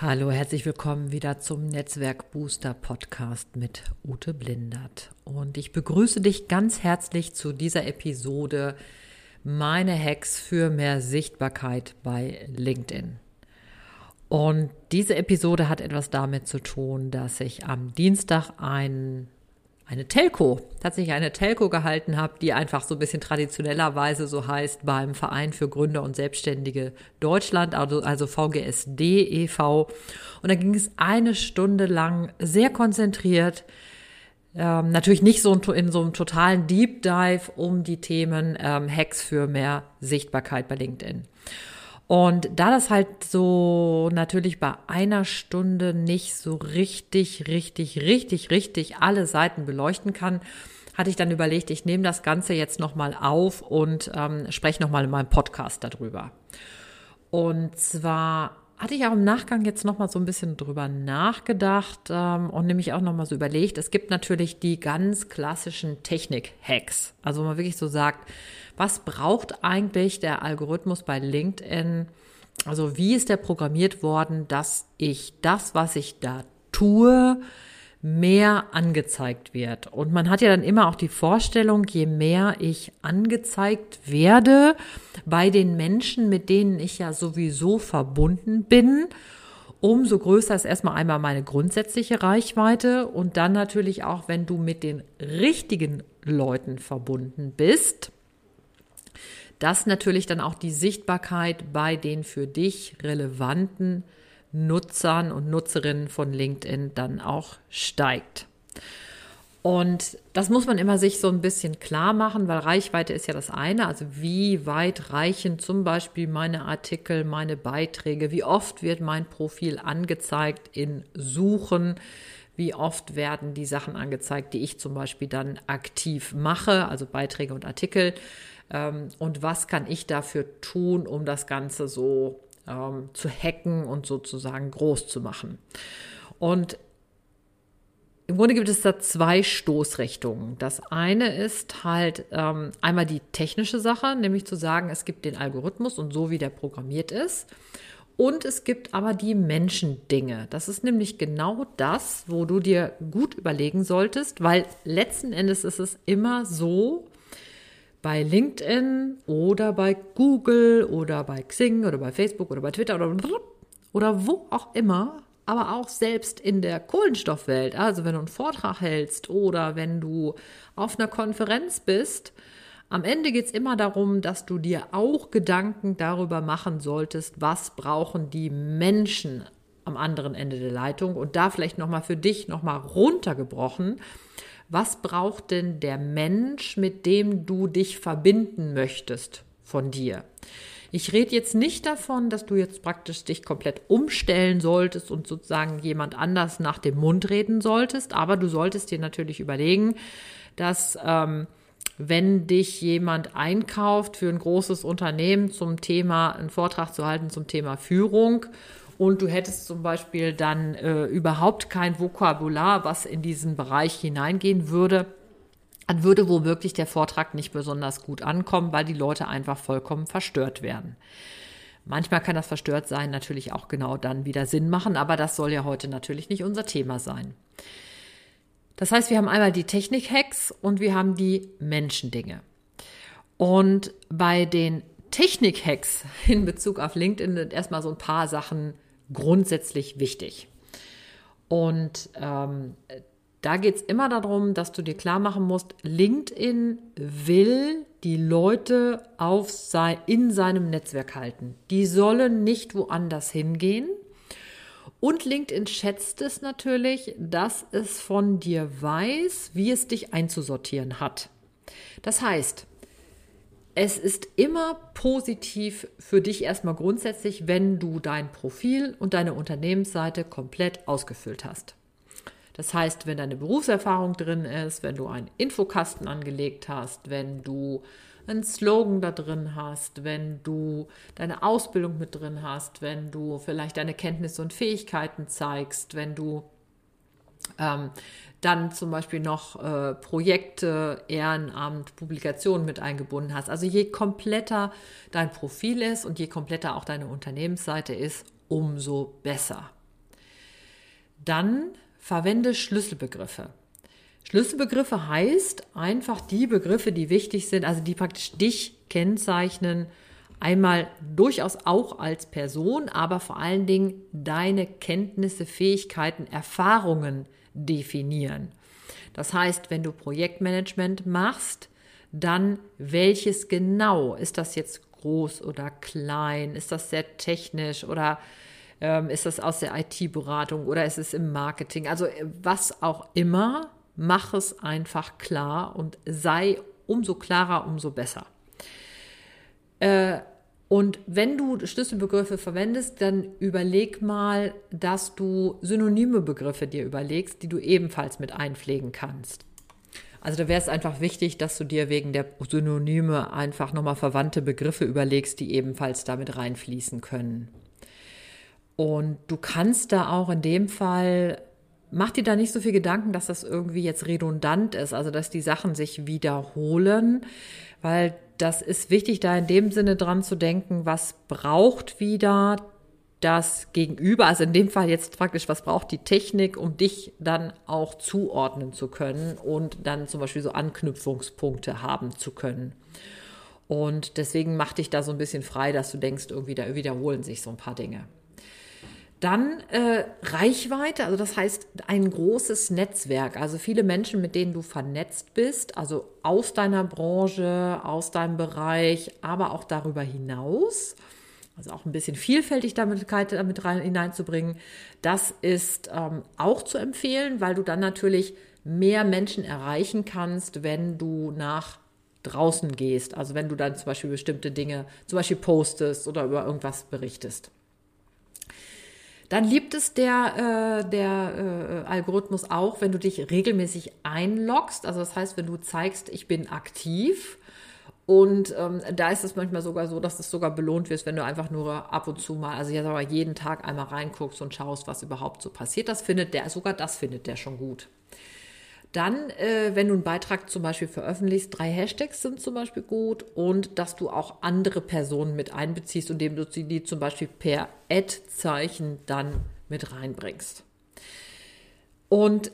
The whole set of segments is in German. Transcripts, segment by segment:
Hallo, herzlich willkommen wieder zum Netzwerk Booster Podcast mit Ute Blindert. Und ich begrüße dich ganz herzlich zu dieser Episode Meine Hacks für mehr Sichtbarkeit bei LinkedIn. Und diese Episode hat etwas damit zu tun, dass ich am Dienstag ein eine Telco, tatsächlich eine Telco gehalten habe, die einfach so ein bisschen traditionellerweise so heißt beim Verein für Gründer und Selbstständige Deutschland, also, also VGSD e.V. Und da ging es eine Stunde lang sehr konzentriert, ähm, natürlich nicht so in so einem totalen Deep Dive um die Themen ähm, Hacks für mehr Sichtbarkeit bei LinkedIn. Und da das halt so natürlich bei einer Stunde nicht so richtig, richtig, richtig, richtig alle Seiten beleuchten kann, hatte ich dann überlegt, ich nehme das Ganze jetzt nochmal auf und ähm, spreche nochmal in meinem Podcast darüber. Und zwar hatte ich auch im Nachgang jetzt nochmal so ein bisschen drüber nachgedacht ähm, und nämlich auch nochmal so überlegt, es gibt natürlich die ganz klassischen Technik-Hacks. Also wo man wirklich so sagt, was braucht eigentlich der Algorithmus bei LinkedIn? Also wie ist der programmiert worden, dass ich das, was ich da tue, mehr angezeigt wird. Und man hat ja dann immer auch die Vorstellung, je mehr ich angezeigt werde bei den Menschen, mit denen ich ja sowieso verbunden bin, umso größer ist erstmal einmal meine grundsätzliche Reichweite und dann natürlich auch, wenn du mit den richtigen Leuten verbunden bist, dass natürlich dann auch die Sichtbarkeit bei den für dich relevanten Nutzern und Nutzerinnen von LinkedIn dann auch steigt. Und das muss man immer sich so ein bisschen klar machen, weil Reichweite ist ja das eine. Also wie weit reichen zum Beispiel meine Artikel, meine Beiträge? Wie oft wird mein Profil angezeigt in Suchen? Wie oft werden die Sachen angezeigt, die ich zum Beispiel dann aktiv mache, also Beiträge und Artikel? Ähm, und was kann ich dafür tun, um das Ganze so ähm, zu hacken und sozusagen groß zu machen? Und im Grunde gibt es da zwei Stoßrichtungen. Das eine ist halt ähm, einmal die technische Sache, nämlich zu sagen, es gibt den Algorithmus und so wie der programmiert ist. Und es gibt aber die Menschendinge. Das ist nämlich genau das, wo du dir gut überlegen solltest, weil letzten Endes ist es immer so, bei LinkedIn oder bei Google oder bei Xing oder bei Facebook oder bei Twitter oder, oder wo auch immer, aber auch selbst in der Kohlenstoffwelt, also wenn du einen Vortrag hältst oder wenn du auf einer Konferenz bist, am Ende geht es immer darum, dass du dir auch Gedanken darüber machen solltest, was brauchen die Menschen am anderen Ende der Leitung. Und da vielleicht nochmal für dich nochmal runtergebrochen was braucht denn der Mensch, mit dem du dich verbinden möchtest von dir? Ich rede jetzt nicht davon, dass du jetzt praktisch dich komplett umstellen solltest und sozusagen jemand anders nach dem Mund reden solltest, aber du solltest dir natürlich überlegen, dass ähm, wenn dich jemand einkauft für ein großes Unternehmen zum Thema, einen Vortrag zu halten zum Thema Führung und du hättest zum Beispiel dann äh, überhaupt kein Vokabular, was in diesen Bereich hineingehen würde, dann würde womöglich der Vortrag nicht besonders gut ankommen, weil die Leute einfach vollkommen verstört werden. Manchmal kann das verstört sein natürlich auch genau dann wieder Sinn machen, aber das soll ja heute natürlich nicht unser Thema sein. Das heißt, wir haben einmal die Technik-Hacks und wir haben die Menschendinge. Und bei den Technik-Hacks in Bezug auf LinkedIn sind erstmal so ein paar Sachen grundsätzlich wichtig. Und ähm, da geht es immer darum, dass du dir klar machen musst, LinkedIn will die Leute auf sei, in seinem Netzwerk halten. Die sollen nicht woanders hingehen. Und LinkedIn schätzt es natürlich, dass es von dir weiß, wie es dich einzusortieren hat. Das heißt, es ist immer positiv für dich erstmal grundsätzlich, wenn du dein Profil und deine Unternehmensseite komplett ausgefüllt hast. Das heißt, wenn deine Berufserfahrung drin ist, wenn du einen Infokasten angelegt hast, wenn du einen Slogan da drin hast, wenn du deine Ausbildung mit drin hast, wenn du vielleicht deine Kenntnisse und Fähigkeiten zeigst, wenn du ähm, dann zum Beispiel noch äh, Projekte, Ehrenamt, Publikationen mit eingebunden hast. Also je kompletter dein Profil ist und je kompletter auch deine Unternehmensseite ist, umso besser. Dann verwende Schlüsselbegriffe. Schlüsselbegriffe heißt einfach die Begriffe, die wichtig sind, also die praktisch dich kennzeichnen, einmal durchaus auch als Person, aber vor allen Dingen deine Kenntnisse, Fähigkeiten, Erfahrungen definieren. Das heißt, wenn du Projektmanagement machst, dann welches genau? Ist das jetzt groß oder klein? Ist das sehr technisch oder ähm, ist das aus der IT-Beratung oder ist es im Marketing? Also äh, was auch immer, mach es einfach klar und sei umso klarer, umso besser. Äh, und wenn du Schlüsselbegriffe verwendest, dann überleg mal, dass du synonyme Begriffe dir überlegst, die du ebenfalls mit einpflegen kannst. Also da wäre es einfach wichtig, dass du dir wegen der Synonyme einfach nochmal verwandte Begriffe überlegst, die ebenfalls damit reinfließen können. Und du kannst da auch in dem Fall, mach dir da nicht so viel Gedanken, dass das irgendwie jetzt redundant ist, also dass die Sachen sich wiederholen, weil das ist wichtig, da in dem Sinne dran zu denken, was braucht wieder das Gegenüber, also in dem Fall jetzt praktisch, was braucht die Technik, um dich dann auch zuordnen zu können und dann zum Beispiel so Anknüpfungspunkte haben zu können. Und deswegen mach dich da so ein bisschen frei, dass du denkst, irgendwie da wiederholen sich so ein paar Dinge. Dann äh, Reichweite, also das heißt ein großes Netzwerk, also viele Menschen, mit denen du vernetzt bist, also aus deiner Branche, aus deinem Bereich, aber auch darüber hinaus. Also auch ein bisschen vielfältig damit, damit rein, hineinzubringen. Das ist ähm, auch zu empfehlen, weil du dann natürlich mehr Menschen erreichen kannst, wenn du nach draußen gehst. Also wenn du dann zum Beispiel bestimmte Dinge, zum Beispiel postest oder über irgendwas berichtest. Dann liebt es der, äh, der äh, Algorithmus auch, wenn du dich regelmäßig einloggst. Also das heißt, wenn du zeigst, ich bin aktiv. Und ähm, da ist es manchmal sogar so, dass es sogar belohnt wird, wenn du einfach nur ab und zu mal, also jetzt aber jeden Tag einmal reinguckst und schaust, was überhaupt so passiert. Das findet der, sogar das findet der schon gut. Dann, äh, wenn du einen Beitrag zum Beispiel veröffentlichst, drei Hashtags sind zum Beispiel gut und dass du auch andere Personen mit einbeziehst, indem du die zum Beispiel per Ad-Zeichen dann mit reinbringst. Und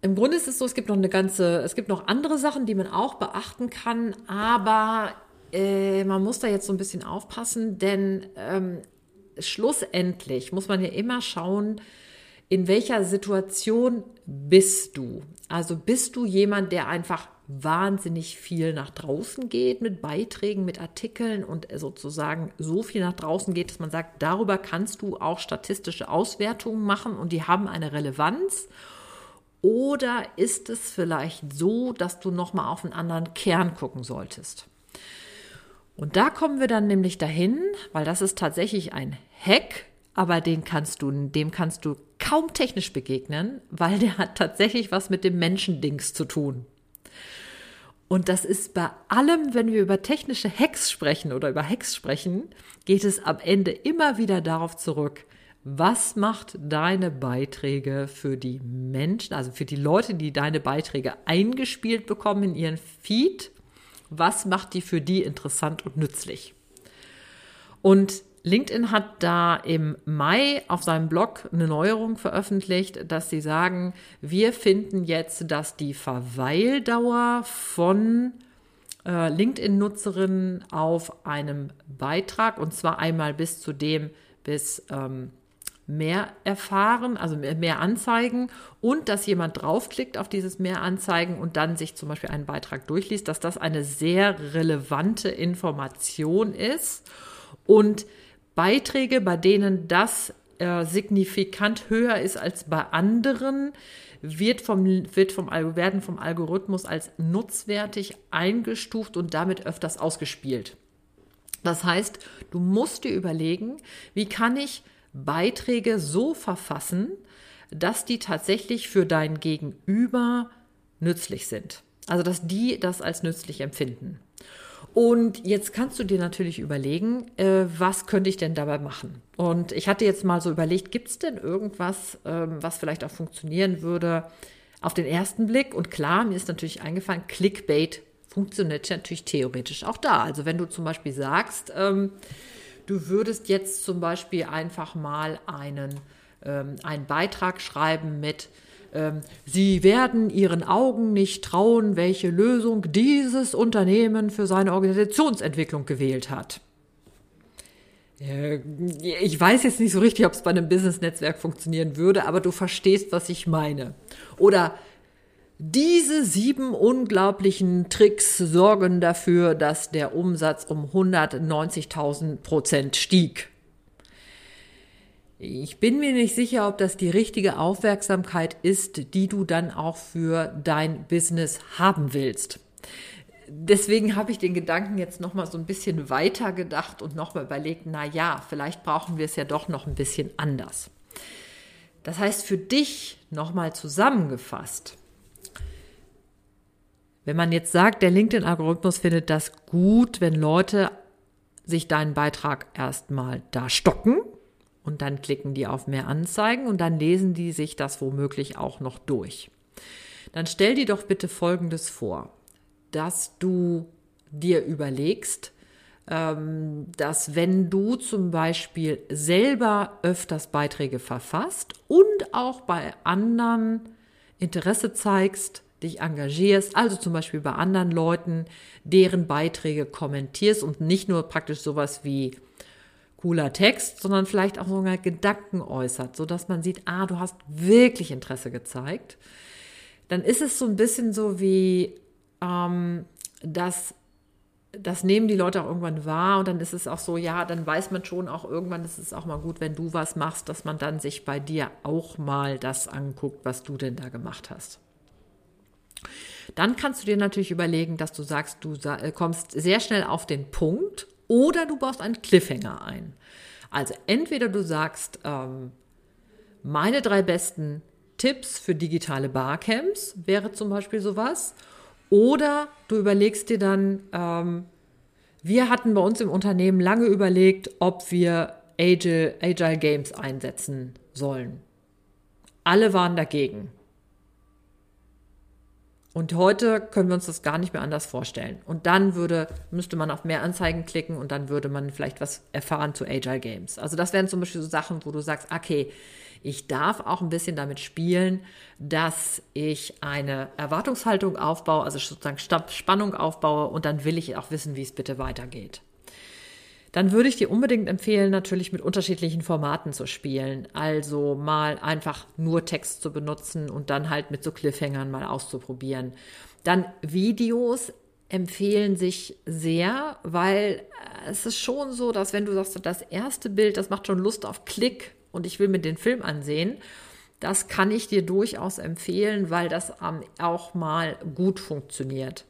im Grunde ist es so, es gibt noch eine ganze, es gibt noch andere Sachen, die man auch beachten kann, aber äh, man muss da jetzt so ein bisschen aufpassen, denn ähm, schlussendlich muss man ja immer schauen, in welcher Situation bist du? Also bist du jemand, der einfach wahnsinnig viel nach draußen geht mit Beiträgen, mit Artikeln und sozusagen so viel nach draußen geht, dass man sagt, darüber kannst du auch statistische Auswertungen machen und die haben eine Relevanz. Oder ist es vielleicht so, dass du noch mal auf einen anderen Kern gucken solltest? Und da kommen wir dann nämlich dahin, weil das ist tatsächlich ein Hack, aber den kannst du, dem kannst du kaum technisch begegnen, weil der hat tatsächlich was mit dem Menschendings zu tun. Und das ist bei allem, wenn wir über technische Hacks sprechen oder über Hacks sprechen, geht es am Ende immer wieder darauf zurück, was macht deine Beiträge für die Menschen, also für die Leute, die deine Beiträge eingespielt bekommen in ihren Feed, was macht die für die interessant und nützlich? Und LinkedIn hat da im Mai auf seinem Blog eine Neuerung veröffentlicht, dass sie sagen, wir finden jetzt, dass die Verweildauer von äh, LinkedIn-Nutzerinnen auf einem Beitrag, und zwar einmal bis zu dem, bis ähm, mehr erfahren, also mehr, mehr Anzeigen und dass jemand draufklickt auf dieses mehr Anzeigen und dann sich zum Beispiel einen Beitrag durchliest, dass das eine sehr relevante Information ist. Und Beiträge, bei denen das äh, signifikant höher ist als bei anderen, wird vom, wird vom, werden vom Algorithmus als nutzwertig eingestuft und damit öfters ausgespielt. Das heißt, du musst dir überlegen, wie kann ich Beiträge so verfassen, dass die tatsächlich für dein Gegenüber nützlich sind. Also dass die das als nützlich empfinden. Und jetzt kannst du dir natürlich überlegen, äh, was könnte ich denn dabei machen? Und ich hatte jetzt mal so überlegt, gibt es denn irgendwas, ähm, was vielleicht auch funktionieren würde auf den ersten Blick? Und klar, mir ist natürlich eingefallen, Clickbait funktioniert natürlich theoretisch auch da. Also wenn du zum Beispiel sagst, ähm, du würdest jetzt zum Beispiel einfach mal einen, ähm, einen Beitrag schreiben mit, Sie werden Ihren Augen nicht trauen, welche Lösung dieses Unternehmen für seine Organisationsentwicklung gewählt hat. Äh, ich weiß jetzt nicht so richtig, ob es bei einem Business-Netzwerk funktionieren würde, aber du verstehst, was ich meine. Oder diese sieben unglaublichen Tricks sorgen dafür, dass der Umsatz um 190.000 Prozent stieg. Ich bin mir nicht sicher, ob das die richtige Aufmerksamkeit ist, die du dann auch für dein Business haben willst. Deswegen habe ich den Gedanken jetzt noch mal so ein bisschen weiter gedacht und noch mal überlegt, na ja, vielleicht brauchen wir es ja doch noch ein bisschen anders. Das heißt für dich noch mal zusammengefasst, wenn man jetzt sagt, der LinkedIn-Algorithmus findet das gut, wenn Leute sich deinen Beitrag erstmal da stocken, und dann klicken die auf mehr Anzeigen und dann lesen die sich das womöglich auch noch durch. Dann stell dir doch bitte Folgendes vor, dass du dir überlegst, ähm, dass wenn du zum Beispiel selber öfters Beiträge verfasst und auch bei anderen Interesse zeigst, dich engagierst, also zum Beispiel bei anderen Leuten, deren Beiträge kommentierst und nicht nur praktisch sowas wie cooler Text, sondern vielleicht auch sogar Gedanken äußert, so dass man sieht, ah, du hast wirklich Interesse gezeigt. Dann ist es so ein bisschen so wie, ähm, dass das nehmen die Leute auch irgendwann wahr und dann ist es auch so, ja, dann weiß man schon auch irgendwann, ist es auch mal gut, wenn du was machst, dass man dann sich bei dir auch mal das anguckt, was du denn da gemacht hast. Dann kannst du dir natürlich überlegen, dass du sagst, du kommst sehr schnell auf den Punkt oder du baust einen Cliffhanger ein. Also entweder du sagst, ähm, meine drei besten Tipps für digitale Barcamps wäre zum Beispiel sowas. Oder du überlegst dir dann, ähm, wir hatten bei uns im Unternehmen lange überlegt, ob wir Agile, Agile Games einsetzen sollen. Alle waren dagegen. Und heute können wir uns das gar nicht mehr anders vorstellen. Und dann würde, müsste man auf mehr Anzeigen klicken und dann würde man vielleicht was erfahren zu Agile Games. Also das wären zum Beispiel so Sachen, wo du sagst, okay, ich darf auch ein bisschen damit spielen, dass ich eine Erwartungshaltung aufbaue, also sozusagen Spannung aufbaue und dann will ich auch wissen, wie es bitte weitergeht dann würde ich dir unbedingt empfehlen, natürlich mit unterschiedlichen Formaten zu spielen. Also mal einfach nur Text zu benutzen und dann halt mit so Cliffhangern mal auszuprobieren. Dann Videos empfehlen sich sehr, weil es ist schon so, dass wenn du sagst, das erste Bild, das macht schon Lust auf Klick und ich will mir den Film ansehen, das kann ich dir durchaus empfehlen, weil das auch mal gut funktioniert.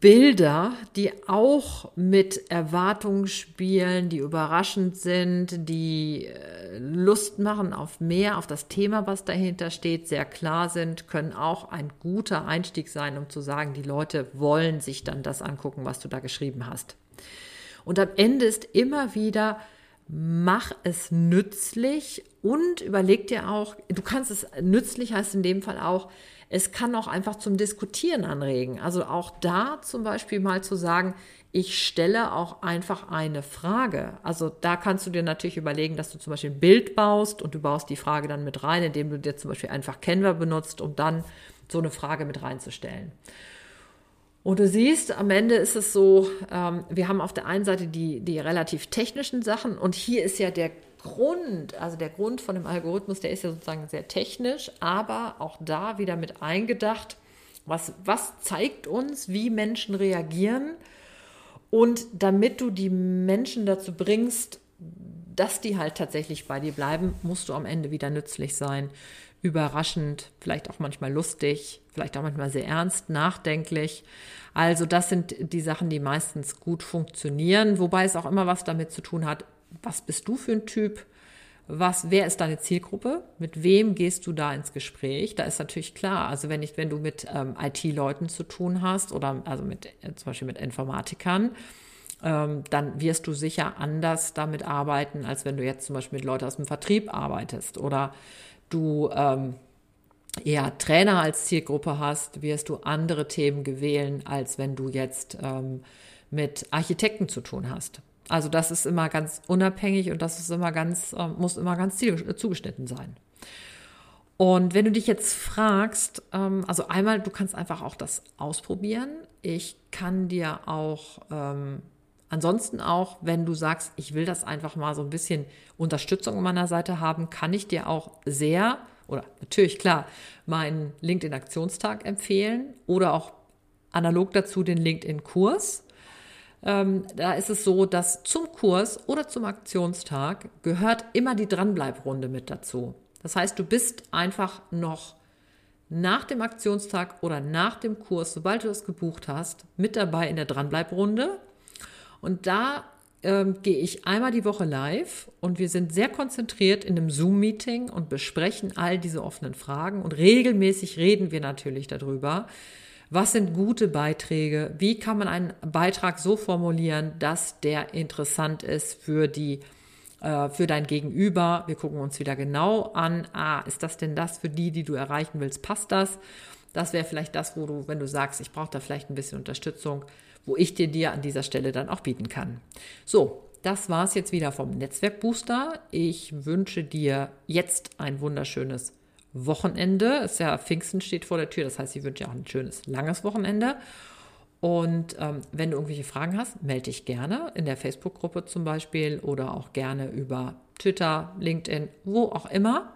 Bilder, die auch mit Erwartungen spielen, die überraschend sind, die äh, Lust machen auf mehr, auf das Thema, was dahinter steht, sehr klar sind, können auch ein guter Einstieg sein, um zu sagen, die Leute wollen sich dann das angucken, was du da geschrieben hast. Und am Ende ist immer wieder, mach es nützlich und überleg dir auch, du kannst es nützlich heißt in dem Fall auch, es kann auch einfach zum Diskutieren anregen. Also auch da zum Beispiel mal zu sagen, ich stelle auch einfach eine Frage. Also da kannst du dir natürlich überlegen, dass du zum Beispiel ein Bild baust und du baust die Frage dann mit rein, indem du dir zum Beispiel einfach Canva benutzt, um dann so eine Frage mit reinzustellen. Und du siehst, am Ende ist es so, ähm, wir haben auf der einen Seite die, die relativ technischen Sachen und hier ist ja der Grund, also der Grund von dem Algorithmus, der ist ja sozusagen sehr technisch, aber auch da wieder mit eingedacht, was, was zeigt uns, wie Menschen reagieren. Und damit du die Menschen dazu bringst, dass die halt tatsächlich bei dir bleiben, musst du am Ende wieder nützlich sein. Überraschend, vielleicht auch manchmal lustig, vielleicht auch manchmal sehr ernst, nachdenklich. Also das sind die Sachen, die meistens gut funktionieren, wobei es auch immer was damit zu tun hat, was bist du für ein Typ was, wer ist deine Zielgruppe? Mit wem gehst du da ins Gespräch? Da ist natürlich klar, also wenn ich, wenn du mit ähm, IT-Leuten zu tun hast oder also mit äh, zum Beispiel mit Informatikern, ähm, dann wirst du sicher anders damit arbeiten, als wenn du jetzt zum Beispiel mit Leuten aus dem Vertrieb arbeitest oder du ähm, eher Trainer als Zielgruppe hast, wirst du andere Themen gewählen, als wenn du jetzt ähm, mit Architekten zu tun hast. Also das ist immer ganz unabhängig und das ist immer ganz, äh, muss immer ganz zugeschnitten sein. Und wenn du dich jetzt fragst, ähm, also einmal, du kannst einfach auch das ausprobieren. Ich kann dir auch, ähm, ansonsten auch, wenn du sagst, ich will das einfach mal so ein bisschen Unterstützung an meiner Seite haben, kann ich dir auch sehr, oder natürlich klar, meinen LinkedIn-Aktionstag empfehlen oder auch analog dazu den LinkedIn-Kurs. Ähm, da ist es so, dass zum Kurs oder zum Aktionstag gehört immer die Dranbleibrunde mit dazu. Das heißt, du bist einfach noch nach dem Aktionstag oder nach dem Kurs, sobald du es gebucht hast, mit dabei in der Dranbleibrunde. Und da ähm, gehe ich einmal die Woche live und wir sind sehr konzentriert in einem Zoom-Meeting und besprechen all diese offenen Fragen und regelmäßig reden wir natürlich darüber, was sind gute Beiträge? Wie kann man einen Beitrag so formulieren, dass der interessant ist für die äh, für dein Gegenüber. Wir gucken uns wieder genau an, ah, ist das denn das für die, die du erreichen willst? Passt das? Das wäre vielleicht das, wo du, wenn du sagst, ich brauche da vielleicht ein bisschen Unterstützung, wo ich dir dir an dieser Stelle dann auch bieten kann. So, das war es jetzt wieder vom Netzwerkbooster. Ich wünsche dir jetzt ein wunderschönes Wochenende. Ist ja Pfingsten steht vor der Tür, das heißt, ich wünsche dir auch ein schönes, langes Wochenende. Und ähm, wenn du irgendwelche Fragen hast, melde dich gerne in der Facebook-Gruppe zum Beispiel oder auch gerne über Twitter, LinkedIn, wo auch immer.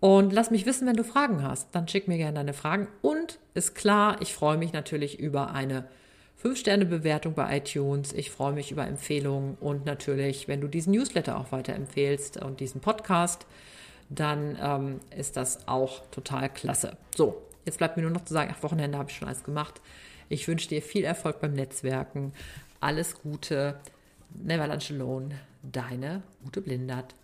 Und lass mich wissen, wenn du Fragen hast. Dann schick mir gerne deine Fragen. Und ist klar, ich freue mich natürlich über eine 5-Sterne-Bewertung bei iTunes. Ich freue mich über Empfehlungen und natürlich, wenn du diesen Newsletter auch weiterempfehlst und diesen Podcast dann ähm, ist das auch total klasse. So, jetzt bleibt mir nur noch zu sagen, ach, Wochenende habe ich schon alles gemacht. Ich wünsche dir viel Erfolg beim Netzwerken. Alles Gute. Never Lunch Alone. Deine Ute Blindert.